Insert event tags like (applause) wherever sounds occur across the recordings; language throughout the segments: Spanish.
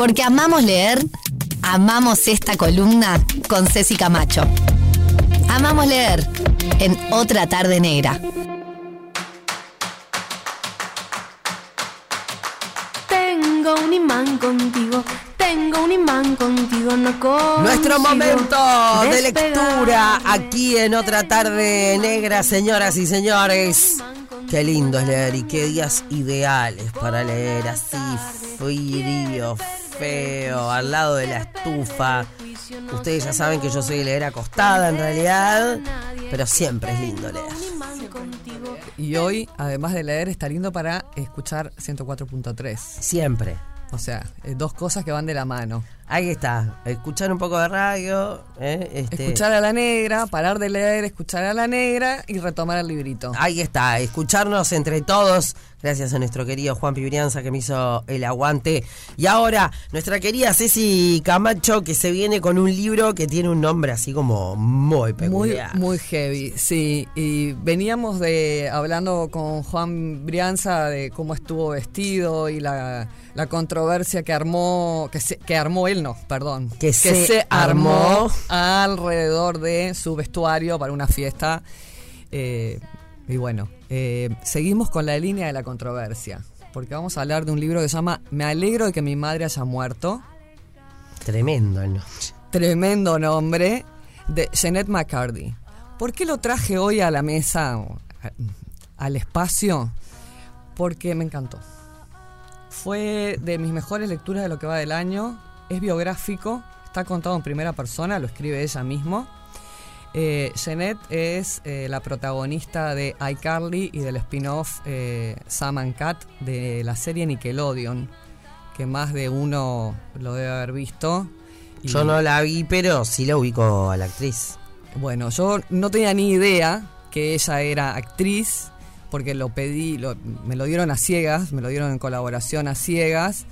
Porque amamos leer, amamos esta columna con Ceci Camacho. Amamos leer en Otra Tarde Negra. Tengo un imán contigo, tengo un imán contigo, no consigo Nuestro momento de lectura aquí en otra tarde negra, señoras y señores. Qué lindo es leer y qué días ideales para leer así frío, feo, al lado de la estufa. Ustedes ya saben que yo soy leer acostada en realidad, pero siempre es lindo leer. Y hoy, además de leer, está lindo para escuchar 104.3. Siempre. O sea, eh, dos cosas que van de la mano. Ahí está, escuchar un poco de radio, ¿eh? Este, Escuchar a la negra, parar de leer, escuchar a la negra y retomar el librito. Ahí está, escucharnos entre todos, gracias a nuestro querido Juan Pibrianza que me hizo el aguante. Y ahora, nuestra querida Ceci Camacho que se viene con un libro que tiene un nombre así como muy Muy, peculiar. muy heavy, sí. Y veníamos de hablando con Juan Brianza de cómo estuvo vestido y la, la controversia que armó, que, se- que armó él, no, perdón, Que se armó armó. alrededor de su vestuario para una fiesta. Eh, y bueno, eh, seguimos con la línea de la controversia, porque vamos a hablar de un libro que se llama Me alegro de que mi madre haya muerto. Tremendo el nombre. Tremendo nombre de Jeanette McCarthy. ¿Por qué lo traje hoy a la mesa, al espacio? Porque me encantó. Fue de mis mejores lecturas de lo que va del año. Es biográfico, está contado en primera persona, lo escribe ella mismo. Eh, Jeanette es eh, la protagonista de iCarly y del spin-off eh, Sam and Cat de la serie Nickelodeon, que más de uno lo debe haber visto. Y- Yo no la vi, pero sí la ubico a la actriz. bueno, yo no tenía ni idea que ella era actriz, porque lo pedí, lo- me lo dieron a ciegas, me lo dieron en colaboración a ciegas.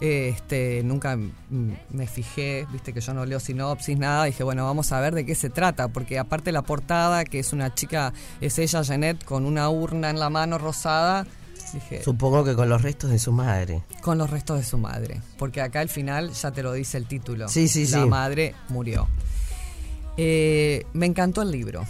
Este, nunca me fijé, viste que yo no leo sinopsis, nada. Dije, bueno, vamos a ver de qué se trata, porque aparte la portada, que es una chica, es ella, Jeanette, con una urna en la mano rosada. Dije, Supongo que con los restos de su madre. con los restos de su madre. Porque acá al final ya te lo dice el título. Sí, sí, La sí. madre murió. Eh, me encantó el libro.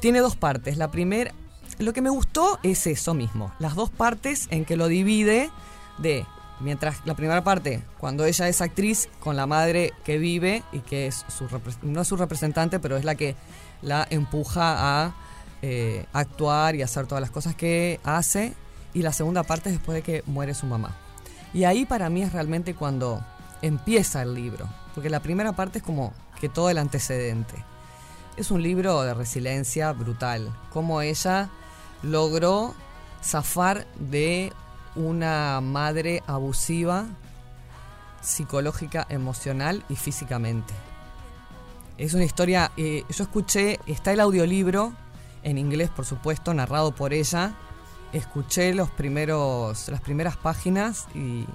Tiene dos partes. La primera, lo que me gustó es eso mismo. Las dos partes en que lo divide de, mientras la primera parte, cuando ella es actriz, con la madre que vive y que es su, no es su representante, pero es la que la empuja a eh, actuar y hacer todas las cosas que hace. Y la segunda parte es después de que muere su mamá. Y ahí para mí es realmente cuando empieza el libro. Porque la primera parte es como que todo el antecedente. Es un libro de resiliencia brutal. Cómo ella logró zafar de una madre abusiva psicológica, emocional y físicamente. Es una historia, eh, yo escuché, está el audiolibro, en inglés por supuesto, narrado por ella. Escuché los primeros, las primeras páginas y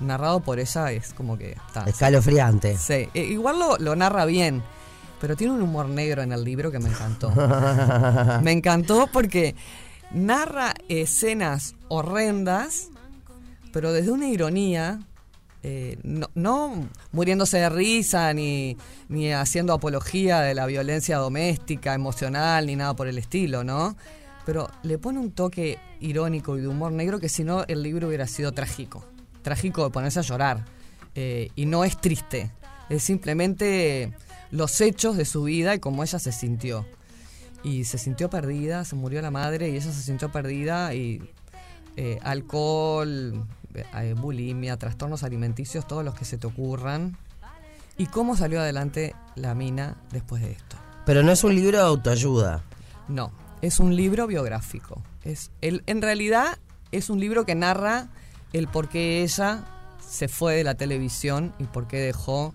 narrado por ella es como que está. Escalofriante. Sí, eh, igual lo, lo narra bien, pero tiene un humor negro en el libro que me encantó. (laughs) me encantó porque narra escenas horrendas, pero desde una ironía, eh, no, no muriéndose de risa ni, ni haciendo apología de la violencia doméstica, emocional, ni nada por el estilo, ¿no? Pero le pone un toque irónico y de humor negro que si no el libro hubiera sido trágico. Trágico de ponerse a llorar. Eh, y no es triste, es simplemente los hechos de su vida y cómo ella se sintió. Y se sintió perdida, se murió la madre y ella se sintió perdida y eh, alcohol, eh, bulimia, trastornos alimenticios, todos los que se te ocurran. Y cómo salió adelante la mina después de esto. Pero no es un libro de autoayuda. No, es un libro biográfico. Es el, en realidad es un libro que narra el por qué ella se fue de la televisión y por qué dejó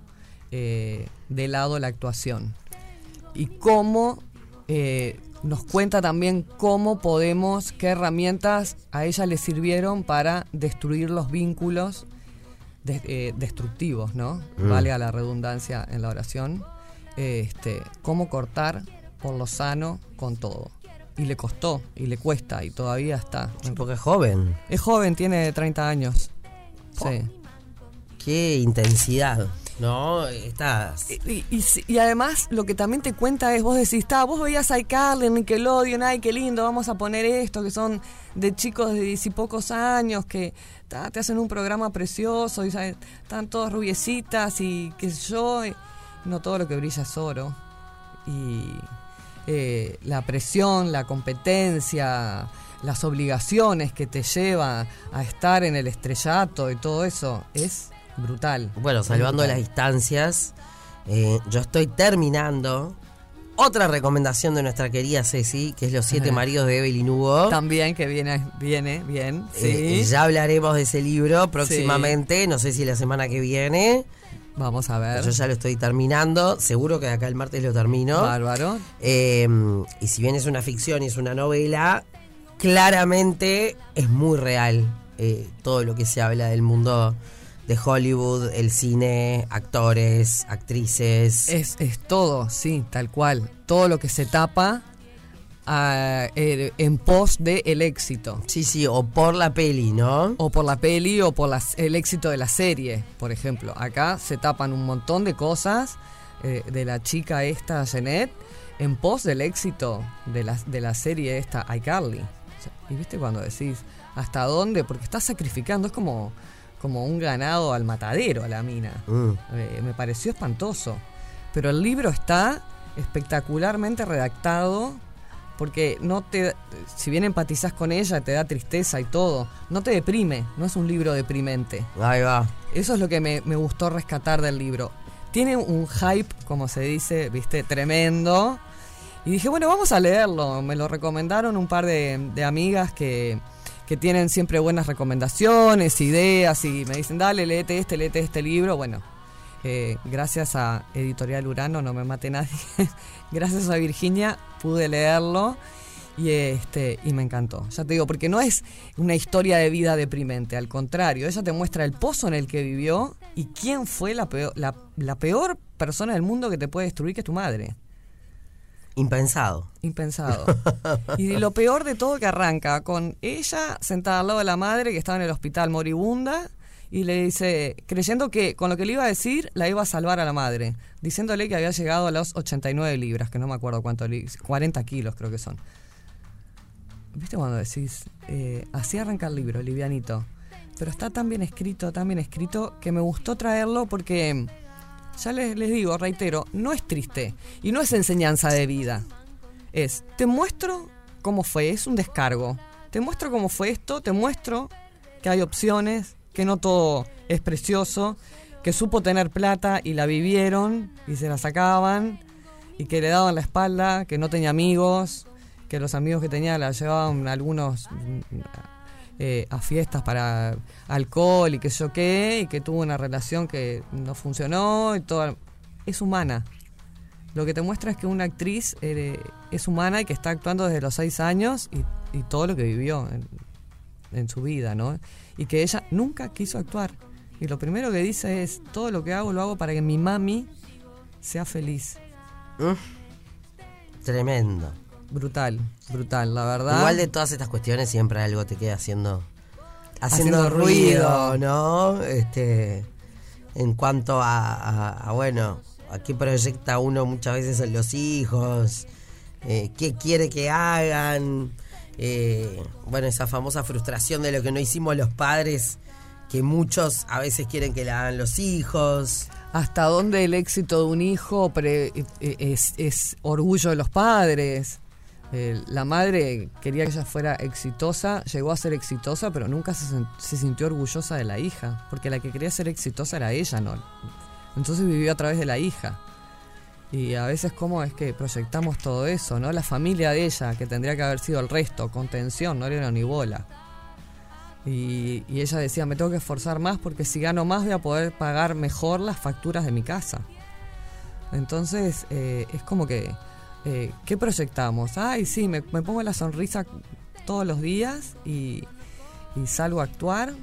eh, de lado la actuación. Y cómo eh, nos cuenta también cómo podemos, qué herramientas a ella le sirvieron para destruir los vínculos de- eh, destructivos, ¿no? Mm. Valga la redundancia en la oración. Este, cómo cortar por lo sano con todo. Y le costó, y le cuesta, y todavía está. Porque es joven. Es joven, tiene 30 años. Sí. qué intensidad, ¿no? Estás. Y, y además lo que también te cuenta es, vos decís, está, vos veías a iCarly, Nickelodeon, ay, qué lindo, vamos a poner esto, que son de chicos de diez y pocos años, que te hacen un programa precioso, y están todas rubiecitas y qué sé yo, no todo lo que brilla es oro. Y eh, la presión, la competencia, las obligaciones que te lleva a estar en el estrellato y todo eso es brutal. Bueno, salvando las distancias, eh, yo estoy terminando otra recomendación de nuestra querida Ceci, que es Los siete Ajá. maridos de Evelyn Hugo. También que viene, viene, bien. Sí. Eh, ya hablaremos de ese libro próximamente, no sé si la semana que viene. Vamos a ver. Yo ya lo estoy terminando, seguro que acá el martes lo termino. Bárbaro. Eh, y si bien es una ficción y es una novela, claramente es muy real eh, todo lo que se habla del mundo de Hollywood, el cine, actores, actrices. Es, es todo, sí, tal cual. Todo lo que se tapa ah, eh, en pos del el éxito. Sí, sí, o por la peli, ¿no? O por la peli o por las- el éxito de la serie, por ejemplo. Acá se tapan un montón de cosas eh, de la chica esta, Jeanette, en pos del éxito de la, de la serie esta, iCarly. O sea, y viste cuando decís, ¿hasta dónde? Porque estás sacrificando, es como, como un ganado al matadero a la mina. Mm. Eh, me pareció espantoso. Pero el libro está espectacularmente redactado porque no te si bien empatizas con ella te da tristeza y todo no te deprime no es un libro deprimente Ahí va. eso es lo que me, me gustó rescatar del libro tiene un hype como se dice viste tremendo y dije bueno vamos a leerlo me lo recomendaron un par de, de amigas que que tienen siempre buenas recomendaciones ideas y me dicen dale léete este léete este libro bueno eh, gracias a Editorial Urano, no me mate nadie, (laughs) gracias a Virginia pude leerlo y, este, y me encantó. Ya te digo, porque no es una historia de vida deprimente, al contrario, ella te muestra el pozo en el que vivió y quién fue la peor, la, la peor persona del mundo que te puede destruir, que tu madre. Impensado. Impensado. Y lo peor de todo que arranca con ella sentada al lado de la madre que estaba en el hospital moribunda y le dice, creyendo que con lo que le iba a decir la iba a salvar a la madre, diciéndole que había llegado a los 89 libras, que no me acuerdo cuánto, li- 40 kilos creo que son. ¿Viste cuando decís, eh, así arranca el libro, livianito? Pero está tan bien escrito, tan bien escrito, que me gustó traerlo porque, ya les, les digo, reitero, no es triste y no es enseñanza de vida es, te muestro cómo fue, es un descargo. Te muestro cómo fue esto, te muestro que hay opciones, que no todo es precioso, que supo tener plata y la vivieron y se la sacaban y que le daban la espalda, que no tenía amigos, que los amigos que tenía la llevaban algunos eh, a fiestas para alcohol y que yo qué, y que tuvo una relación que no funcionó y todo. Es humana. Lo que te muestra es que una actriz eh, es humana y que está actuando desde los seis años y, todo lo que vivió en, en su vida, ¿no? Y que ella nunca quiso actuar. Y lo primero que dice es, todo lo que hago lo hago para que mi mami sea feliz. Tremendo. Brutal, brutal, la verdad. Igual de todas estas cuestiones siempre algo te queda haciendo haciendo, Haciendo ruido, ruido. ¿no? Este en cuanto a, a- a, bueno, a qué proyecta uno muchas veces en los hijos, eh, qué quiere que hagan, eh, bueno, esa famosa frustración de lo que no hicimos los padres, que muchos a veces quieren que la hagan los hijos. hasta dónde el éxito de un hijo pre- eh, es, es orgullo de los padres. Eh, la madre quería que ella fuera exitosa, llegó a ser exitosa, pero nunca se, sintió orgullosa de la hija, porque la que quería ser exitosa era ella, ¿no? Entonces vivió a través de la hija. Y a veces cómo es que proyectamos todo eso, ¿no? La familia de ella, que tendría que haber sido el resto, contención, no era ni bola. Y, y ella decía, me tengo que esforzar más porque si gano más voy a poder pagar mejor las facturas de mi casa. Entonces, eh, es como que, eh, ¿qué proyectamos? Ay, sí, me, pongo la sonrisa todos los días y, y salgo a actuar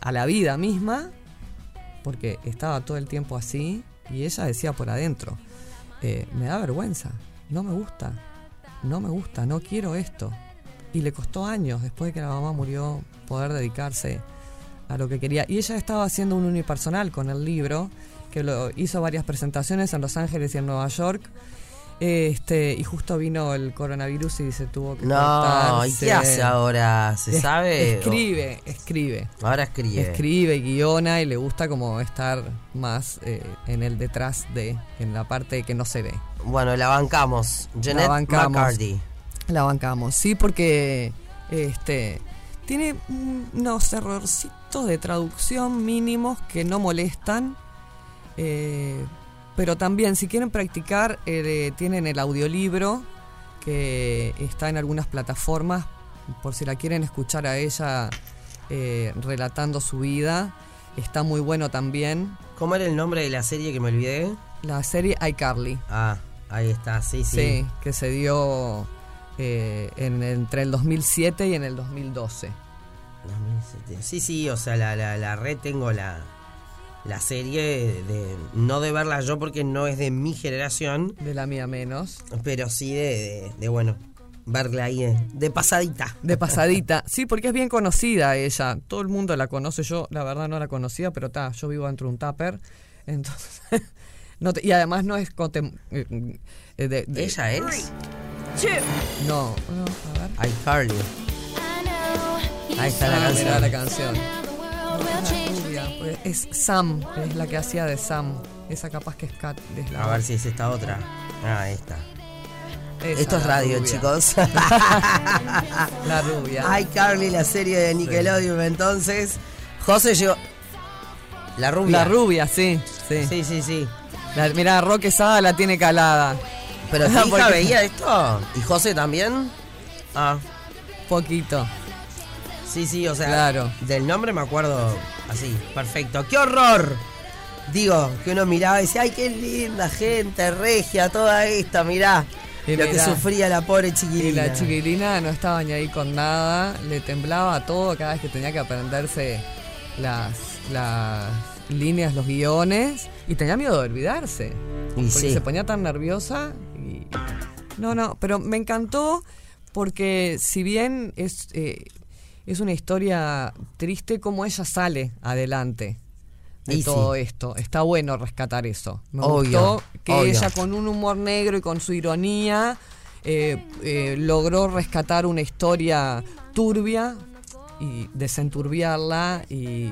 a la vida misma, porque estaba todo el tiempo así, y ella decía por adentro, eh, me da vergüenza, no me gusta, no me gusta, no quiero esto. Y le costó años, después de que la mamá murió, poder dedicarse a lo que quería. Y ella estaba haciendo un unipersonal con el libro, que lo hizo varias presentaciones en Los Ángeles y en Nueva York. Este, y justo vino el coronavirus y se tuvo que No, ¿y qué hace ahora? ¿Se Es- sabe? Escribe, escribe. Ahora escribe. Escribe, guiona y le gusta como estar más eh, en el detrás de, en la parte que no se ve. Bueno, la bancamos. Jeanette bancamos. McCarthy. La bancamos, sí, porque este tiene un- unos errorcitos de traducción mínimos que no molestan. eh, pero también, si quieren practicar, eh, tienen el audiolibro que está en algunas plataformas, por si la quieren escuchar a ella eh, relatando su vida. Está muy bueno también. ¿Cómo era el nombre de la serie que me olvidé? La serie iCarly. Ah, ahí está, sí, sí. Sí, que se dio eh, en, entre el 2007 y en el 2012. 2007. Sí, sí, o sea, la, la, la red tengo la, la serie de. No de verla yo porque no es de mi generación, De la mía menos. pero sí de, de, de, bueno, verla ahí eh, de pasadita. De pasadita. (laughs) Sí, porque es bien conocida ella. Todo el mundo la conoce. Yo, la verdad, no la conocía, pero está. Yo vivo dentro de un tupper. Entonces. (laughs) no te- y además no es. contem- eh, eh, de- de- ¿Ella es? No, no, a ver. iCarly. Ahí está la canción. mirá la canción. Rubia, pues, Es Sam, es la que hacía de Sam. Esa capaz que es Kat. es la- A ver si es esta otra. Ah, esta. esa, Esto es radio, rubia. chicos. (laughs) La rubia. iCarly, la serie de Nickelodeon, entonces. José llegó. La rubia. La rubia, sí, sí. Sí, sí, sí. La- mirá, Roque Sada la tiene calada. Pero tu (laughs) hija veía esto. ¿Y José también? Ah, Poquito. Sí, sí, o sea. Claro. Del nombre me acuerdo así, perfecto. ¡Qué horror! Digo, que uno miraba y decía, ay, qué linda gente, regia, toda esta, mirá. Y lo que sufría la pobre Y chiquilina. la chiquilina no estaba ni ahí con nada, le temblaba todo cada vez que tenía que aprenderse las, las líneas, los guiones, y tenía miedo de olvidarse. Y porque sí. se ponía tan nerviosa. Y... No, no, pero me encantó porque si bien es, eh, es una historia triste, como ella sale adelante de Y sí. todo esto. Está bueno rescatar eso. Me Obvio, gustó que obvio. ella con un humor negro y con su ironía eh, eh, logró rescatar una historia turbia y desenturbiarla y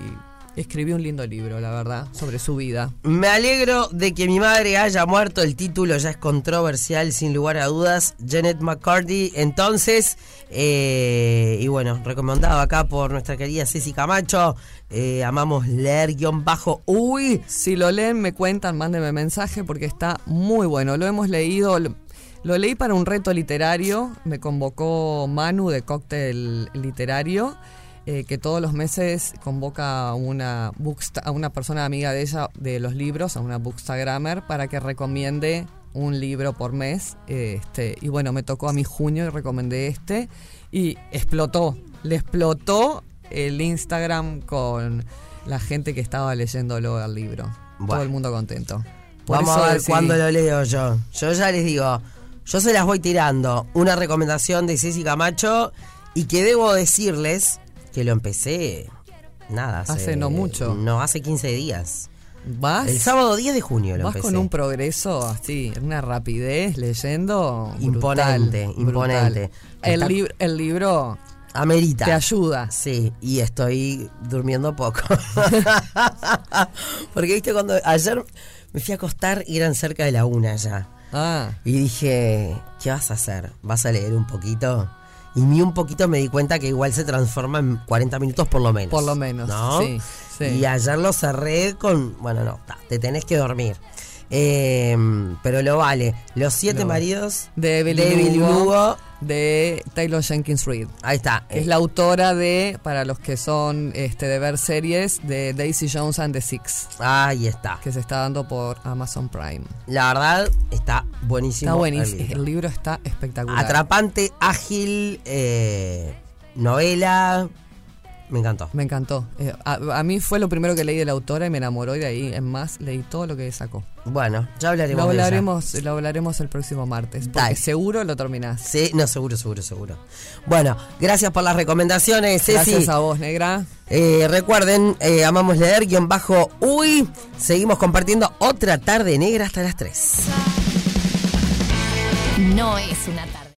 escribió un lindo libro, la verdad, sobre su vida. Me alegro de que mi madre haya muerto. El título ya es controversial, sin lugar a dudas. Janet McCarthy. Entonces, eh, y bueno, recomendado acá por nuestra querida Ceci Camacho. eh, amamos leer guion bajo. Uy, Si lo leen, me cuentan, mándenme mensaje porque está muy bueno. Lo hemos leído, lo leí para un reto literario. Me convocó Manu de Cóctel Literario, eh, que todos los meses convoca a una, booksta- a una persona amiga de ella de los libros, a una bookstagrammer, para que recomiende un libro por mes. Este, y bueno, me tocó a mi junio y recomendé este. Y explotó, le explotó el Instagram con la gente que estaba leyéndolo el libro. Todo el mundo contento. Por vamos a ver decidí- cuándo lo leo yo. Yo ya les digo, yo se las voy tirando. Una recomendación de Ceci Camacho y que debo decirles que lo empecé, nada, hace, Hace no mucho. No, hace 15 días. ¿Vas? El sábado 10 de junio lo Vas empecé. con un progreso así, una rapidez leyendo. Imponente, brutal, imponente. brutal. El, Está- lib- el libro Amerita. te ayuda. Sí, y estoy durmiendo poco. (laughs) Porque viste cuando ayer me fui a acostar y eran cerca de la una ya. Ah, Y dije, ¿qué vas a hacer? ¿Vas a leer un poquito? Y ni un poquito me di cuenta que igual se transforma en 40 minutos por lo menos. Por lo menos, ¿no? sí, sí. Y ayer lo cerré con, bueno, no, ta, te tenés que dormir. Eh, pero lo vale. Los siete maridos de Evelyn, Hugo. De Taylor Jenkins Reid. Ahí está. que es la autora de, para los que son este, de ver series, de Daisy Jones and the Six, Ahí está. que se está dando por Amazon Prime. La verdad, está buenísimo. Está el buenísimo, libro. el libro está espectacular. Atrapante, ágil, eh, novela. Me encantó. Me encantó. Eh, a, a mí fue lo primero que leí de la autora y me enamoró y de ahí en más leí todo lo que sacó. Bueno, ya hablaremos Lo de ella. hablaremos, lo hablaremos el próximo martes. Porque Dale. seguro lo terminás. Sí, no, seguro, seguro, seguro. Bueno, gracias por las recomendaciones, Ceci. Gracias a vos, negra. Eh, recuerden, eh, amamos leer, guion bajo, uy, seguimos compartiendo otra tarde negra hasta las 3. No es una tarde.